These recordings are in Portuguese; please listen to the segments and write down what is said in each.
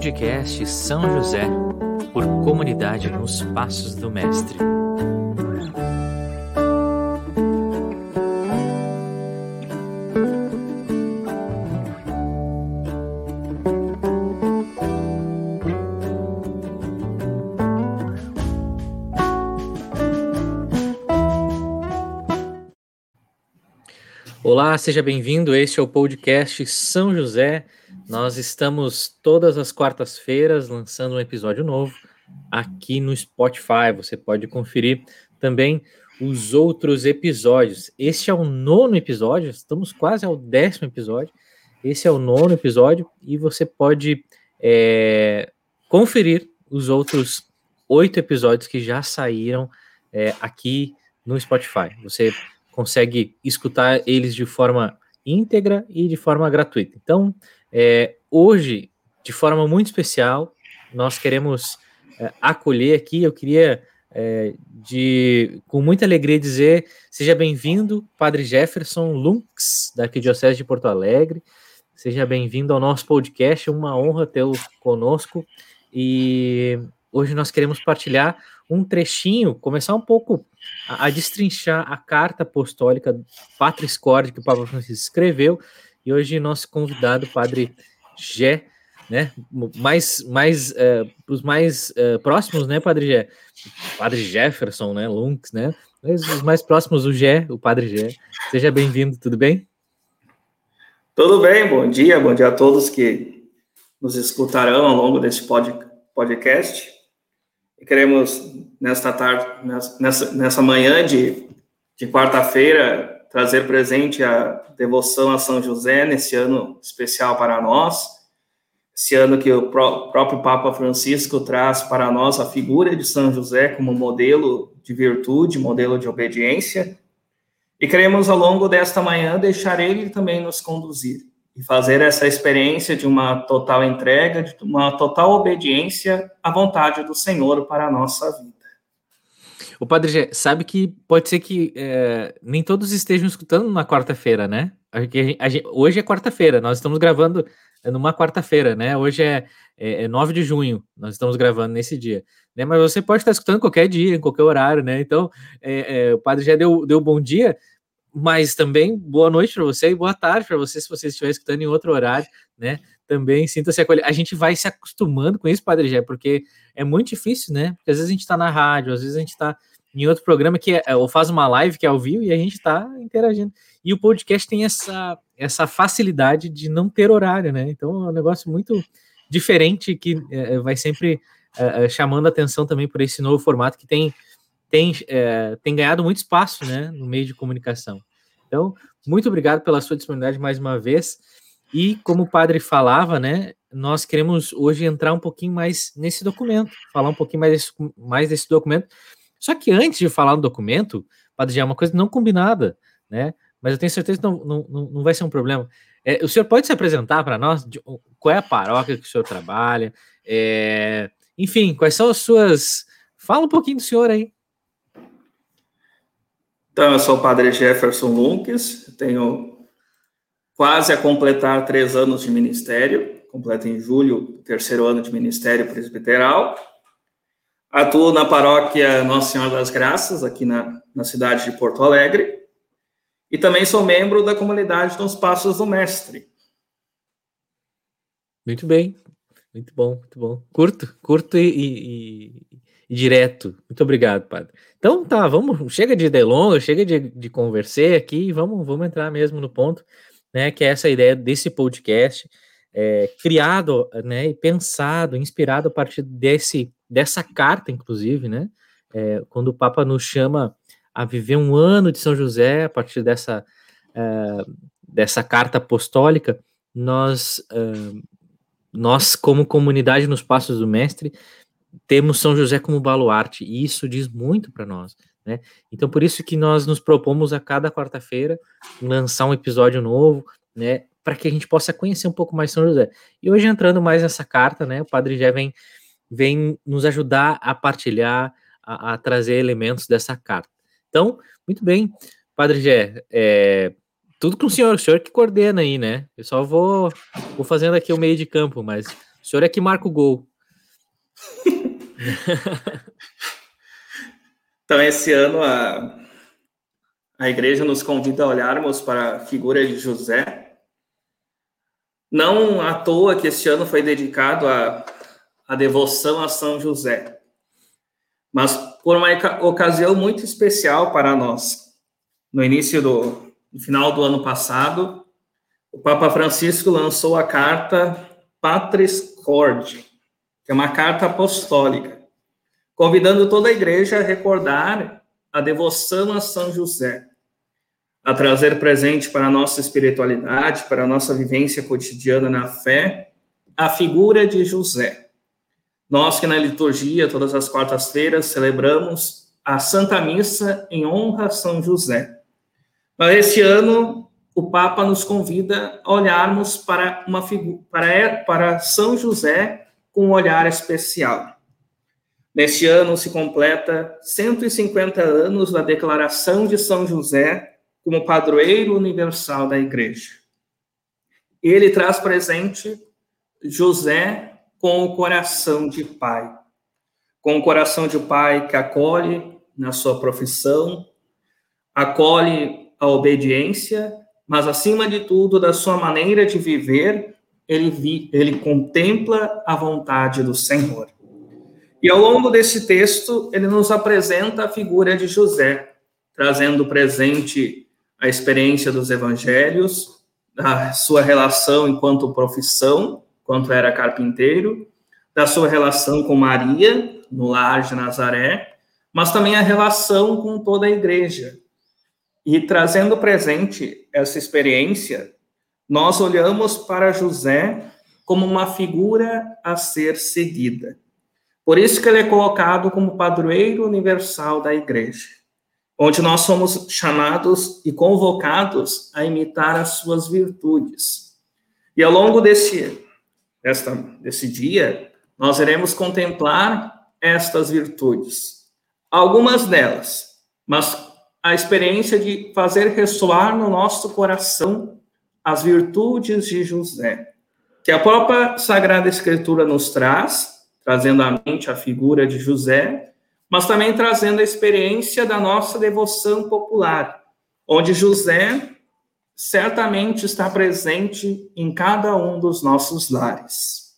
Podcast São José, por comunidade nos Passos do Mestre. Olá, seja bem-vindo. Este é o podcast São José. Nós estamos todas as quartas-feiras lançando um episódio novo aqui no Spotify. Você pode conferir também os outros episódios. Este é o nono episódio, estamos quase ao décimo episódio. Esse é o nono episódio e você pode é, conferir os outros oito episódios que já saíram é, aqui no Spotify. Você consegue escutar eles de forma íntegra e de forma gratuita. Então, é, hoje, de forma muito especial, nós queremos é, acolher aqui. Eu queria, é, de, com muita alegria, dizer: seja bem-vindo, Padre Jefferson Lunks, da Arquidiocese de Porto Alegre. Seja bem-vindo ao nosso podcast. É uma honra tê-lo conosco. E hoje nós queremos partilhar um trechinho, começar um pouco a, a destrinchar a carta apostólica Patris Corde que o Papa Francisco escreveu, e hoje nosso convidado, Padre Gé, né, mais, mais, uh, os mais uh, próximos, né, Padre Gé, Padre Jefferson, né, Lunks, né, mas os mais próximos, o Gé, o Padre Gé, seja bem-vindo, tudo bem? Tudo bem, bom dia, bom dia a todos que nos escutarão ao longo desse pod, podcast. Queremos, nesta tarde, nessa, nessa manhã de, de quarta-feira, trazer presente a devoção a São José nesse ano especial para nós. Esse ano que o pró próprio Papa Francisco traz para nós a figura de São José como modelo de virtude, modelo de obediência. E queremos, ao longo desta manhã, deixar ele também nos conduzir e fazer essa experiência de uma total entrega, de uma total obediência à vontade do Senhor para a nossa vida. O Padre Gé, sabe que pode ser que é, nem todos estejam escutando na quarta-feira, né? A gente, a gente, hoje é quarta-feira, nós estamos gravando numa quarta-feira, né? Hoje é, é, é 9 de junho, nós estamos gravando nesse dia. Né? Mas você pode estar escutando qualquer dia, em qualquer horário, né? Então, é, é, o Padre já deu, deu bom dia, mas também boa noite para você e boa tarde para você se você estiver escutando em outro horário, né? Também sinta-se acolhido. A gente vai se acostumando com isso, Padre Gé, porque é muito difícil, né? Porque às vezes a gente está na rádio, às vezes a gente está em outro programa que é, ou faz uma live que é ao vivo e a gente está interagindo. E o podcast tem essa, essa facilidade de não ter horário, né? Então é um negócio muito diferente que é, vai sempre é, é chamando atenção também por esse novo formato que tem tem, é, tem ganhado muito espaço né, no meio de comunicação. Então, muito obrigado pela sua disponibilidade mais uma vez. E como o padre falava, né, nós queremos hoje entrar um pouquinho mais nesse documento, falar um pouquinho mais desse, mais desse documento. Só que antes de falar no documento, padre, já é uma coisa não combinada, né? Mas eu tenho certeza que não, não, não vai ser um problema. É, o senhor pode se apresentar para nós? De, qual é a paróquia que o senhor trabalha? É, enfim, quais são as suas. Fala um pouquinho do senhor aí. Então, eu sou o padre Jefferson Lunques, tenho quase a completar três anos de ministério, completo em julho, terceiro ano de ministério presbiteral. Atuo na paróquia Nossa Senhora das Graças, aqui na, na cidade de Porto Alegre, e também sou membro da comunidade dos Passos do Mestre. Muito bem, muito bom, muito bom. Curto, curto e, e, e direto. Muito obrigado, padre. Então tá, vamos, chega de delongas, chega de, de conversar aqui, vamos, vamos entrar mesmo no ponto, né? Que é essa ideia desse podcast, é, criado, né, e pensado, inspirado a partir desse, dessa carta, inclusive, né? É, quando o Papa nos chama a viver um ano de São José, a partir dessa, é, dessa carta apostólica, nós, é, nós, como comunidade nos Passos do Mestre, temos São José como baluarte, e isso diz muito para nós. Né? Então, por isso que nós nos propomos a cada quarta-feira lançar um episódio novo, né, para que a gente possa conhecer um pouco mais São José. E hoje, entrando mais nessa carta, né, o Padre Jé vem, vem nos ajudar a partilhar, a, a trazer elementos dessa carta. Então, muito bem, Padre Jé, é, tudo com o senhor, o senhor que coordena aí, né? Eu só vou, vou fazendo aqui o meio de campo, mas o senhor é que marca o gol. então, esse ano a, a igreja nos convida a olharmos para a figura de José. Não à toa que este ano foi dedicado à, à devoção a São José, mas por uma ocasião muito especial para nós. No início do no final do ano passado, o Papa Francisco lançou a carta Patris Cord, que é uma carta apostólica, convidando toda a igreja a recordar a devoção a São José, a trazer presente para a nossa espiritualidade, para a nossa vivência cotidiana na fé, a figura de José. Nós que na liturgia, todas as quartas-feiras, celebramos a Santa Missa em honra a São José. Mas esse ano, o Papa nos convida a olharmos para uma para, para São José com um olhar especial. Neste ano se completa 150 anos da declaração de São José como padroeiro universal da Igreja. Ele traz presente José com o coração de pai, com o coração de pai que acolhe na sua profissão, acolhe a obediência, mas acima de tudo, da sua maneira de viver, ele, vi, ele contempla a vontade do Senhor. E ao longo desse texto, ele nos apresenta a figura de José, trazendo presente a experiência dos evangelhos, da sua relação enquanto profissão, quanto era carpinteiro, da sua relação com Maria, no lar de Nazaré, mas também a relação com toda a igreja. E trazendo presente essa experiência, nós olhamos para José como uma figura a ser seguida. Por isso que ele é colocado como padroeiro universal da igreja onde nós somos chamados e convocados a imitar as suas virtudes. E ao longo desse, desta, desse dia, nós iremos contemplar estas virtudes. Algumas delas, mas a experiência de fazer ressoar no nosso coração as virtudes de José, que a própria Sagrada Escritura nos traz, trazendo à mente a figura de José, mas também trazendo a experiência da nossa devoção popular, onde José certamente está presente em cada um dos nossos lares.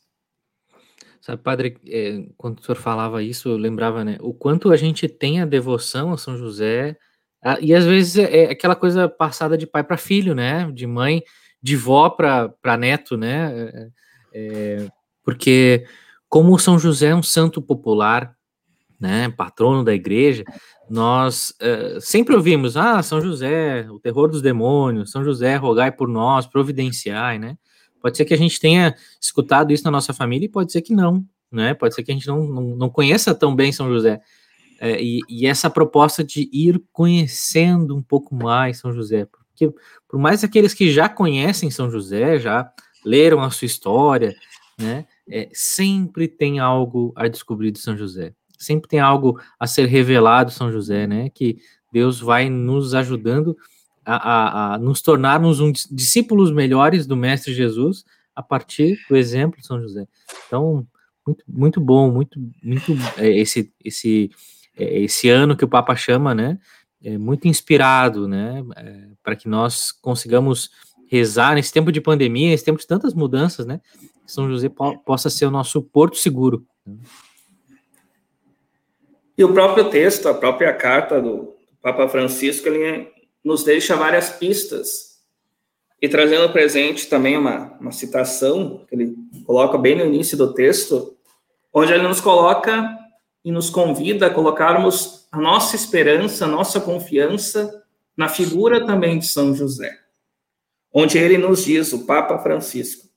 Sabe, padre, é, quando o senhor falava isso, eu lembrava, né, o quanto a gente tem a devoção a São José, a, e às vezes é, é aquela coisa passada de pai para filho, né, de mãe, de vó para neto, né, é, é, porque como São José é um santo popular, né, patrono da igreja, nós uh, sempre ouvimos, ah, São José, o terror dos demônios, São José, rogai por nós, providenciai, né? Pode ser que a gente tenha escutado isso na nossa família e pode ser que não, né? Pode ser que a gente não, não, não conheça tão bem São José. É, e, e, essa proposta de ir conhecendo um pouco mais São José, porque por mais aqueles que já conhecem São José, já leram a sua história, né? É, sempre tem algo a descobrir de São José sempre tem algo a ser revelado, São José, né? Que Deus vai nos ajudando a, a, a nos tornarmos um discípulos melhores do Mestre Jesus a partir do exemplo de São José. Então, muito, muito bom, muito, muito é, esse, esse, é, esse ano que o Papa chama, né? É muito inspirado, né? É, para que nós consigamos rezar nesse tempo de pandemia, nesse tempo de tantas mudanças, né? São José po possa ser o nosso porto seguro. E o próprio texto, a própria carta do Papa Francisco, ele nos deixa várias pistas. E trazendo presente também uma, uma citação, que ele coloca bem no início do texto, onde ele nos coloca e nos convida a colocarmos a nossa esperança, a nossa confiança na figura também de São José. Onde ele nos diz, o Papa Francisco,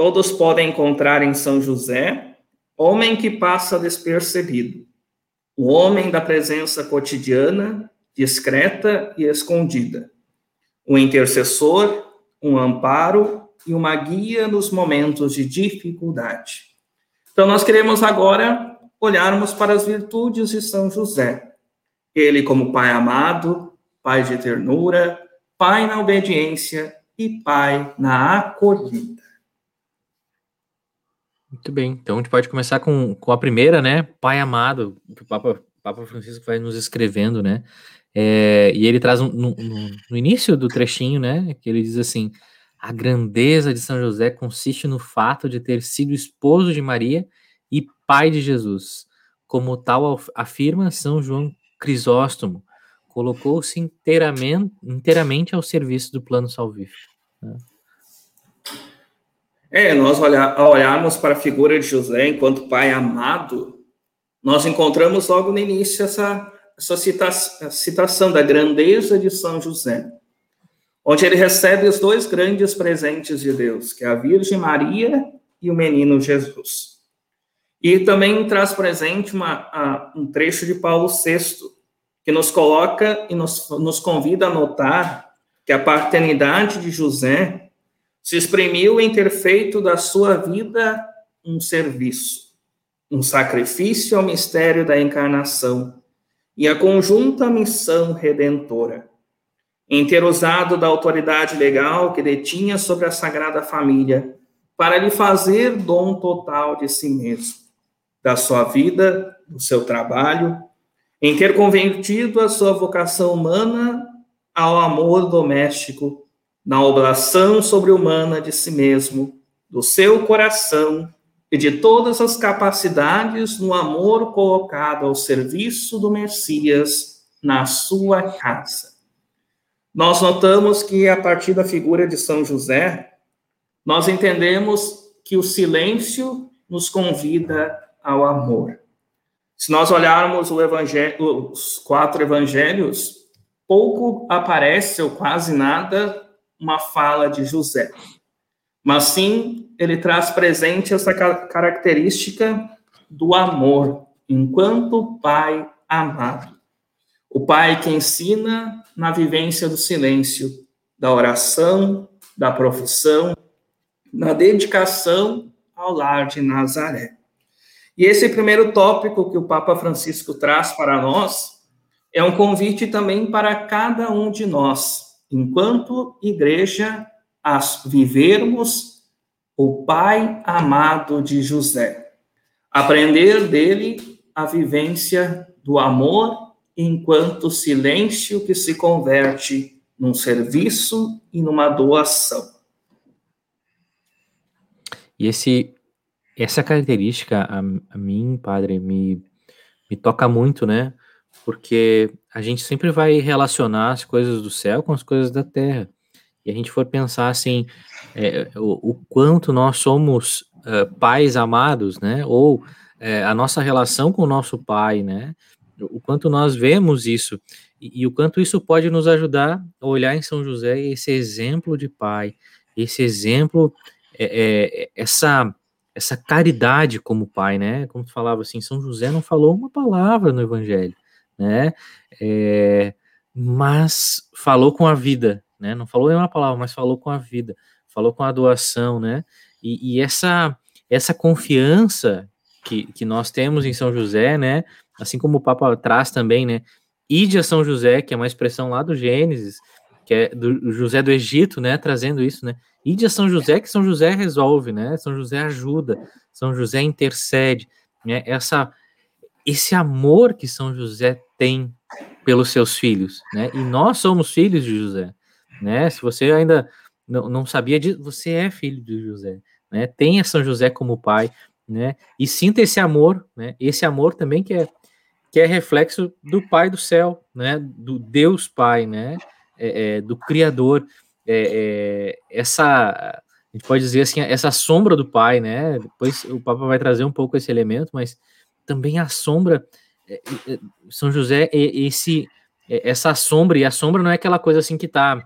todos podem encontrar em São José homem que passa despercebido, o homem da presença cotidiana, discreta e escondida, um intercessor, um amparo e uma guia nos momentos de dificuldade. Então, nós queremos agora olharmos para as virtudes de São José. Ele, como pai amado, pai de ternura, pai na obediência e pai na acolhida. Muito bem, então a gente pode começar com, com a primeira, né? Pai amado, que o Papa, Papa Francisco vai nos escrevendo, né? É, e ele traz um, no, no, início do trechinho, né? Que ele diz assim: a grandeza de São José consiste no fato de ter sido esposo de Maria e pai de Jesus. Como tal afirma São João Crisóstomo, colocou-se inteiramente, inteiramente ao serviço do plano salvífico. Né? É, nós olhar, ao olharmos para a figura de José enquanto pai amado, nós encontramos logo no início essa, essa citação, citação da grandeza de São José, onde ele recebe os dois grandes presentes de Deus, que é a Virgem Maria e o menino Jesus. E também traz presente uma, a, um trecho de Paulo VI, que nos coloca e nos, nos convida a notar que a paternidade de José se exprimiu em ter feito da sua vida um serviço, um sacrifício ao mistério da encarnação e a conjunta missão redentora, em ter usado da autoridade legal que detinha sobre a Sagrada Família para lhe fazer dom total de si mesmo, da sua vida, do seu trabalho, em ter convertido a sua vocação humana ao amor doméstico na oblação sobre-humana de si mesmo, do seu coração e de todas as capacidades no amor colocado ao serviço do Messias na sua casa. Nós notamos que a partir da figura de São José, nós entendemos que o silêncio nos convida ao amor. Se nós olharmos os quatro evangelhos, pouco aparece ou quase nada uma fala de José, mas sim ele traz presente essa característica do amor, enquanto pai amado. O pai que ensina na vivência do silêncio, da oração, da profissão, na dedicação ao lar de Nazaré. E esse primeiro tópico que o Papa Francisco traz para nós é um convite também para cada um de nós enquanto igreja, a vivermos o Pai amado de José. Aprender dele a vivência do amor enquanto silêncio que se converte num serviço e numa doação. E esse, essa característica, a, a mim, padre, me, me toca muito, né? Porque a gente sempre vai relacionar as coisas do céu com as coisas da terra. E a gente for pensar assim, é, o, o, quanto nós somos uh, pais amados, né? Ou é, a nossa relação com o nosso pai, né? O quanto nós vemos isso e, e, o quanto isso pode nos ajudar a olhar em São José esse exemplo de pai, esse exemplo, é, é, essa essa caridade como pai, né? Como tu falava assim, São José não falou uma palavra no Evangelho né? É, mas falou com a vida, né? Não falou nenhuma palavra, mas falou com a vida, falou com a doação, né? E, e essa essa confiança que, que nós temos em São José, né? Assim como o Papa traz também, né? Ide a São José, que é uma expressão lá do Gênesis, que é do José do Egito, né? Trazendo isso, né? Ide a São José, que São José resolve, né? São José ajuda, São José intercede, né? Essa esse amor que São José tem pelos seus filhos, né? E nós somos filhos de José, né? Se você ainda não, não sabia disso, você é filho de José, né? Tenha São José como pai, né? E sinta esse amor, né? Esse amor também que é que é reflexo do Pai do céu, né? Do Deus Pai, né? É, é, do Criador, é, é essa a gente pode dizer assim essa sombra do Pai, né? Depois o Papa vai trazer um pouco esse elemento, mas também a sombra, São José, esse, é, essa sombra, e a sombra não é aquela coisa assim que tá,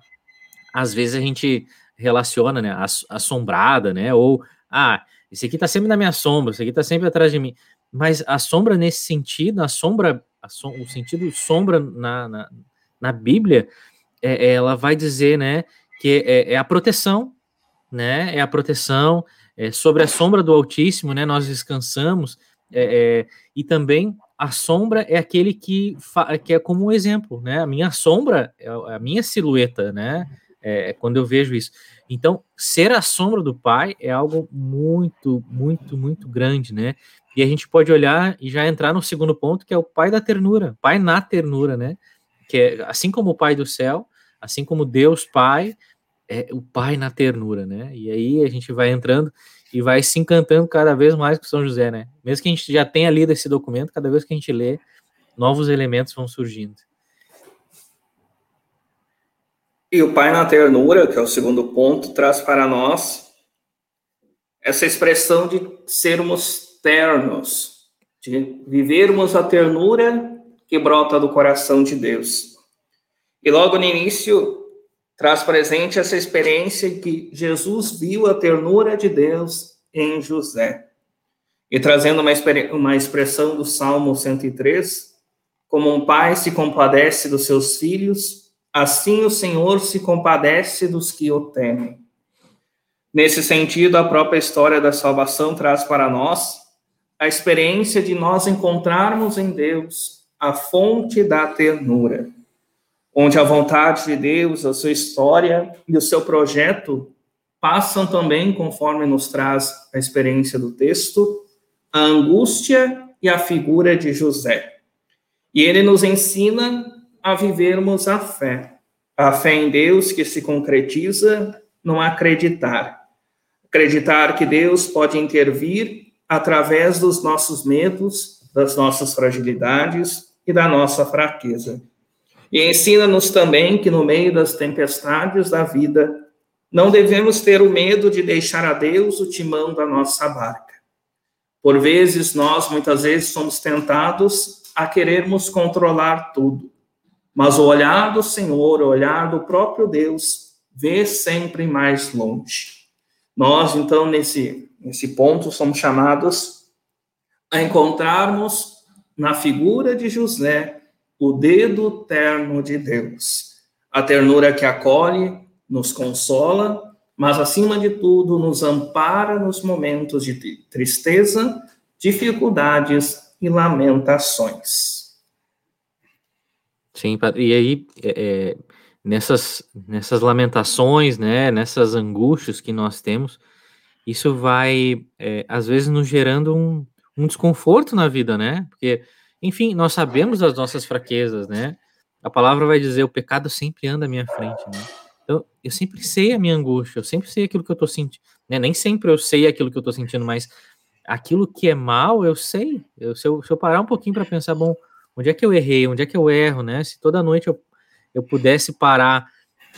às vezes a gente relaciona, né, assombrada, né, ou, ah, esse aqui tá sempre na minha sombra, esse aqui tá sempre atrás de mim, mas a sombra nesse sentido, a sombra, a som, o sentido sombra na, na, na Bíblia, é, ela vai dizer, né, que é, é a proteção, né, é a proteção, é, sobre a sombra do Altíssimo, né, nós descansamos, é, é, e também a sombra é aquele que, que é como um exemplo, né? A minha sombra é a minha silhueta, né? é, quando eu vejo isso. Então, ser a sombra do pai é algo muito, muito, muito grande, né? E a gente pode olhar e já entrar no segundo ponto, que é o pai da ternura, pai na ternura, né? Que é assim como o pai do céu, assim como Deus Pai, é o pai na ternura, né? E aí a gente vai entrando e vai se encantando cada vez mais com São José, né? Mesmo que a gente já tenha lido esse documento, cada vez que a gente lê, novos elementos vão surgindo. E o Pai na ternura, que é o segundo ponto, traz para nós essa expressão de sermos ternos, de vivermos a ternura que brota do coração de Deus. E logo no início traz presente essa experiência que Jesus viu a ternura de Deus em José. E trazendo uma, uma expressão do Salmo 103, como um pai se compadece dos seus filhos, Assim o Senhor se compadece dos que o temem. Nesse sentido, a própria história da salvação traz para nós a experiência de nós encontrarmos em Deus a fonte da ternura, onde a vontade de Deus, a sua história e o seu projeto passam também, conforme nos traz a experiência do texto, a angústia e a figura de José. E ele nos ensina a vivermos a fé. A fé em Deus que se concretiza no acreditar. Acreditar que Deus pode intervir através dos nossos medos, das nossas fragilidades e da nossa fraqueza. E ensina-nos também que no meio das tempestades da vida, não devemos ter o medo de deixar a Deus o timão da nossa barca. Por vezes, nós muitas vezes somos tentados a querermos controlar tudo. Mas o olhar do Senhor, o olhar do próprio Deus, vê sempre mais longe. Nós, então, nesse, nesse ponto, somos chamados a encontrarmos na figura de José o dedo terno de Deus, a ternura que acolhe, nos consola, mas acima de tudo nos ampara nos momentos de tristeza, dificuldades e lamentações. Sim, e aí, é, é, nessas, nessas lamentações, né, nessas angústias que nós temos, isso vai, é, às vezes, nos gerando um, um desconforto na vida, né? Porque, enfim, nós sabemos das nossas fraquezas, né? A palavra vai dizer: o pecado sempre anda à minha frente, né? Então, eu sempre sei a minha angústia, eu sempre sei aquilo que eu tô sentindo, né? Nem sempre eu sei aquilo que eu tô sentindo, mas aquilo que é mal, eu sei. Eu, se, eu, se eu parar um pouquinho para pensar, bom, Onde é que eu errei? Onde é que eu erro, né? Se toda noite eu, eu pudesse parar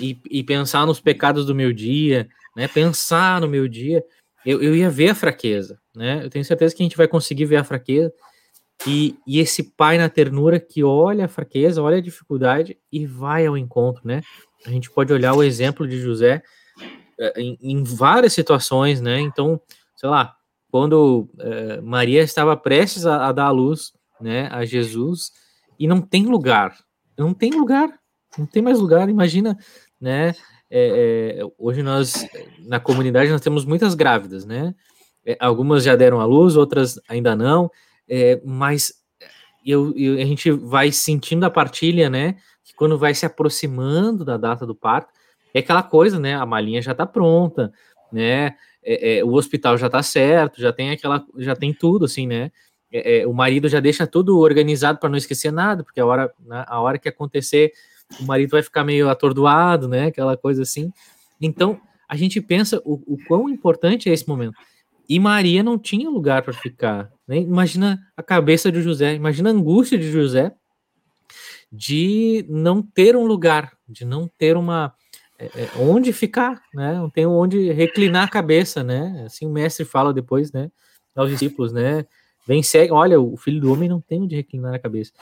e, e pensar nos pecados do meu dia, né? Pensar no meu dia, eu, eu ia ver a fraqueza, né? Eu tenho certeza que a gente vai conseguir ver a fraqueza e, e esse pai na ternura que olha a fraqueza, olha a dificuldade e vai ao encontro, né? A gente pode olhar o exemplo de José eh, em, em várias situações, né? Então, sei lá, quando uh, Maria estava prestes a, a dar à luz né, a Jesus e não tem lugar, não tem lugar, não tem mais lugar. Imagina, né? É, é, hoje nós na comunidade nós temos muitas grávidas, né? É, algumas já deram à luz, outras ainda não, é, mas eu, eu, a gente vai sentindo a partilha, né? Que quando vai se aproximando da data do parto, é aquela coisa, né? A malinha já está pronta, né? É, é, o hospital já está certo, já tem aquela, já tem tudo, assim, né? é, é, o marido já deixa tudo organizado para não esquecer nada, porque a hora, na, a hora que acontecer, o marido vai ficar meio atordoado, né? Aquela coisa assim. Então, a gente pensa o, o quão importante é esse momento. E Maria não tinha lugar para ficar. Né? Imagina a cabeça de José, imagina a angústia de José de não ter um lugar, de não ter uma é, é, onde ficar, né? Não tem onde reclinar a cabeça, né? Assim o mestre fala depois, né? Aos discípulos, né? Vem, segue, olha, o filho do homem não tem onde reclinar a cabeça.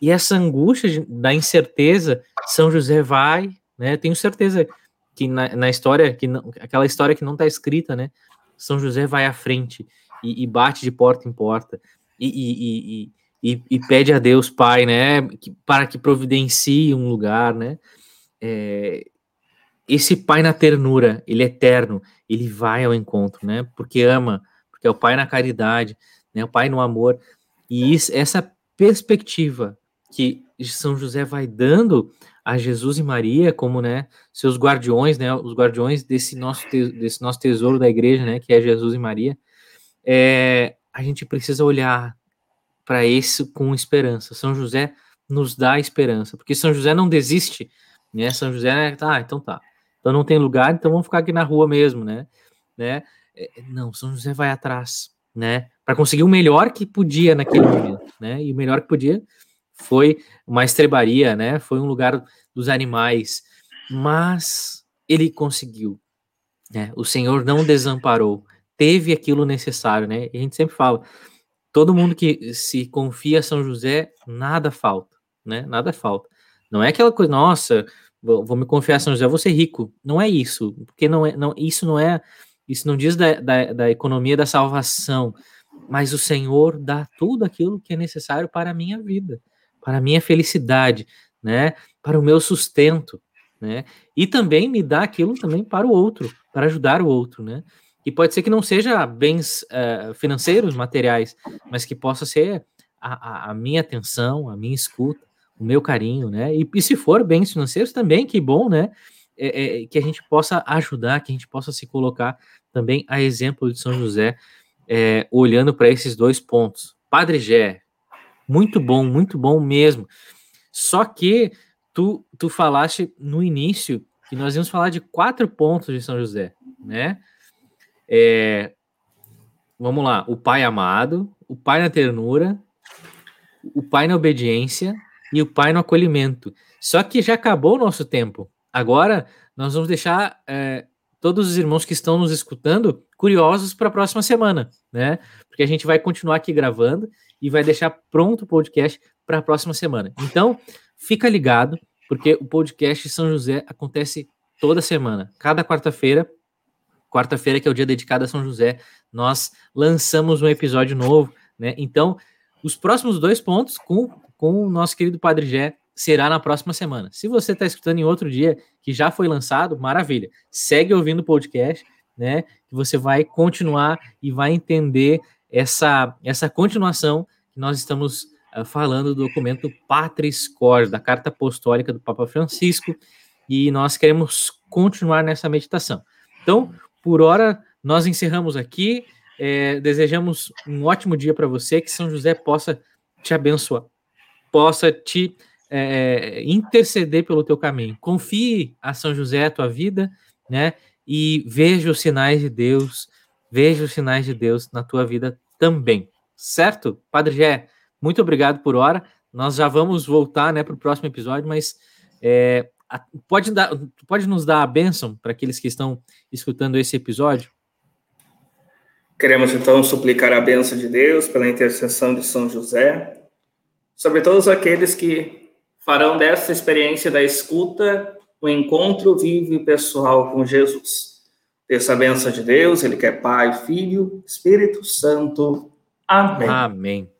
E essa angústia de, da incerteza, São José vai, né? Tenho certeza que na, na história, que não, aquela história que não está escrita, né? São José vai à frente e, e bate de porta em porta e, e, e, pede a Deus Pai, né? Para que providencie um lugar, né? É, esse Pai na ternura, ele é eterno, ele vai ao encontro, né? Porque ama, porque é o Pai na caridade né? O pai no amor. E isso, essa perspectiva que São José vai dando a Jesus e Maria como, né, seus guardiões, né, os guardiões desse nosso, desse nosso tesouro da igreja, né, que é Jesus e Maria, é, a gente precisa olhar para isso com esperança. São José nos dá esperança, porque São José não desiste, né, São José, né, tá, então tá, então não tem lugar, então vamos ficar aqui na rua mesmo, né, né, é, não, São José vai atrás, né, para conseguir o melhor que podia naquele momento, né, e o melhor que podia foi uma estrebaria, né? Foi um lugar dos animais, mas ele conseguiu. Né? O Senhor não desamparou, teve aquilo necessário, né? E a gente sempre fala, todo mundo que se confia a São José, nada falta, né? Nada falta. Não é aquela coisa, nossa, vou, me confiar a São José, vou ser rico. Não é isso, porque não é, não, isso não é, isso não diz da, da, da economia da salvação, mas o Senhor dá tudo aquilo que é necessário para a minha vida para a minha felicidade, né? Para o meu sustento, né? E também me dá aquilo também para o outro, para ajudar o outro, né? E pode ser que não seja bens uh, financeiros, materiais, mas que possa ser a, a, a, minha atenção, a minha escuta, o meu carinho, né? E, e se for bens financeiros também, que bom, né? É, é, que a gente possa ajudar, que a gente possa se colocar também a exemplo de São José, é, olhando para esses dois pontos. Padre Gé, muito bom, muito bom mesmo. Só que tu, tu falaste no início que nós íamos falar de quatro pontos de São José, né? É, vamos lá, o pai amado, o pai na ternura, o pai na obediência e o pai no acolhimento. Só que já acabou o nosso tempo. Agora nós vamos deixar é, todos os irmãos que estão nos escutando curiosos para a próxima semana, né? Porque a gente vai continuar aqui gravando e vai deixar pronto o podcast para a próxima semana. Então, fica ligado, porque o podcast São José acontece toda semana, cada quarta-feira. Quarta-feira, que é o dia dedicado a São José, nós lançamos um episódio novo, né? Então, os próximos dois pontos com, com o nosso querido Padre Gé será na próxima semana. Se você está escutando em outro dia que já foi lançado, maravilha. Segue ouvindo o podcast, né? Que você vai continuar e vai entender essa, essa continuação que nós estamos uh, falando do documento Patris Cor, da Carta Apostólica do Papa Francisco, e nós queremos continuar nessa meditação. Então, por hora, nós encerramos aqui. É, desejamos um ótimo dia para você, que São José possa te abençoar, possa te é, interceder pelo teu caminho. Confie a São José a tua vida, né? E veja os sinais de Deus, veja os sinais de Deus na tua vida também. Certo? Padre Gé, muito obrigado por hora. Nós já vamos voltar né, para o próximo episódio, mas é, pode, dar, pode nos dar a bênção para aqueles que estão escutando esse episódio? Queremos então suplicar a bênção de Deus pela intercessão de São José, sobre todos aqueles que farão dessa experiência da escuta o um encontro vivo e pessoal com Jesus. Essa a bênção de Deus, Ele que é Pai, Filho, Espírito Santo. Amém. Amém.